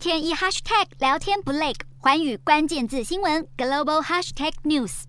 天一 hashtag 聊天不累，环宇关键字新闻 global hashtag news。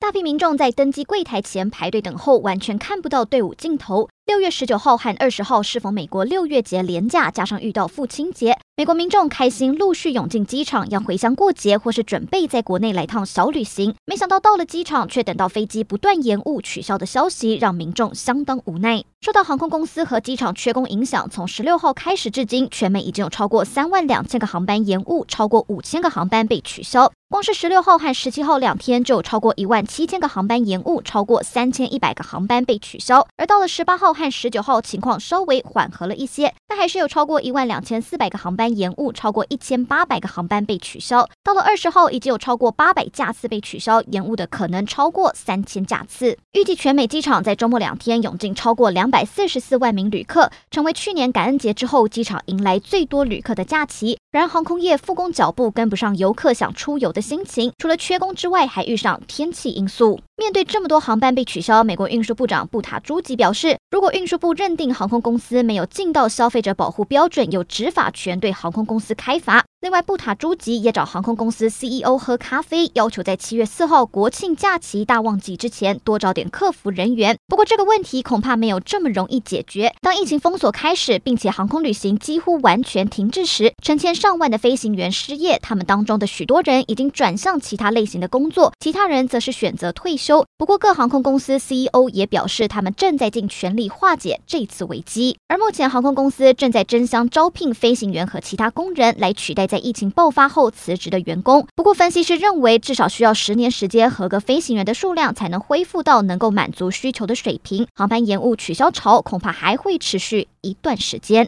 大批民众在登机柜台前排队等候，完全看不到队伍尽头。六月十九号和二十号适逢美国六月节连假，加上遇到父亲节，美国民众开心陆续涌进机场，要回乡过节或是准备在国内来趟小旅行。没想到到了机场，却等到飞机不断延误取消的消息，让民众相当无奈。受到航空公司和机场缺工影响，从十六号开始至今，全美已经有超过三万两千个航班延误，超过五千个航班被取消。光是十六号和十七号两天就有超过一万七千个航班延误，超过三千一百个航班被取消。而到了十八号和十九号，情况稍微缓和了一些，但还是有超过一万两千四百个航班延误，超过一千八百个航班被取消。到了二十号，已经有超过八百架次被取消，延误的可能超过三千架次。预计全美机场在周末两天涌进超过两百四十四万名旅客，成为去年感恩节之后机场迎来最多旅客的假期。然而，航空业复工脚步跟不上游客想出游的心情，除了缺工之外，还遇上天气因素。面对这么多航班被取消，美国运输部长布塔朱吉表示，如果运输部认定航空公司没有尽到消费者保护标准，有执法权对航空公司开罚。另外，布塔朱吉也找航空公司 CEO 喝咖啡，要求在七月四号国庆假期大旺季之前多找点客服人员。不过，这个问题恐怕没有这么容易解决。当疫情封锁开始，并且航空旅行几乎完全停滞时，成千上万的飞行员失业，他们当中的许多人已经转向其他类型的工作，其他人则是选择退休。不过，各航空公司 CEO 也表示，他们正在尽全力化解这次危机。而目前，航空公司正在争相招聘飞行员和其他工人来取代在疫情爆发后辞职的员工。不过，分析师认为，至少需要十年时间，合格飞行员的数量才能恢复到能够满足需求的水平。航班延误取消潮恐怕还会持续一段时间。